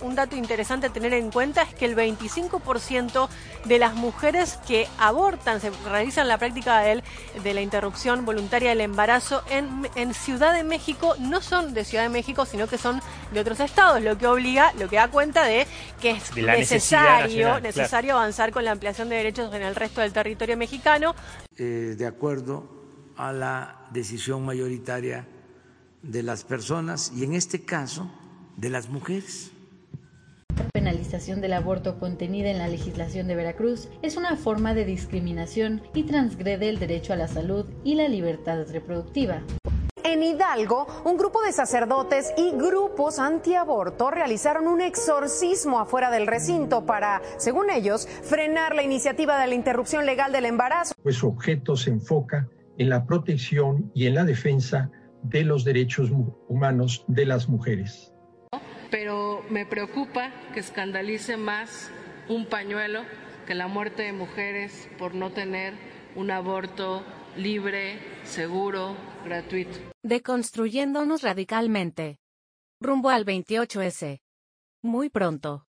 un dato interesante a tener en cuenta es que el 25% de las mujeres que abortan, se realizan la práctica de, de la interrupción voluntaria del embarazo en, en Ciudad de México, no son de Ciudad de México, sino que son de otros estados, lo que obliga, lo que da cuenta de que es necesario, necesario avanzar con la ampliación de derechos en el resto del territorio mexicano. Eh, de acuerdo a la decisión mayoritaria de las personas y en este caso de las mujeres. La penalización del aborto contenida en la legislación de Veracruz es una forma de discriminación y transgrede el derecho a la salud y la libertad reproductiva. En Hidalgo, un grupo de sacerdotes y grupos antiaborto realizaron un exorcismo afuera del recinto para, según ellos, frenar la iniciativa de la interrupción legal del embarazo. Pues su objeto se enfoca en la protección y en la defensa de los derechos humanos de las mujeres. Me preocupa que escandalice más un pañuelo que la muerte de mujeres por no tener un aborto libre, seguro, gratuito. Deconstruyéndonos radicalmente. Rumbo al 28S. Muy pronto.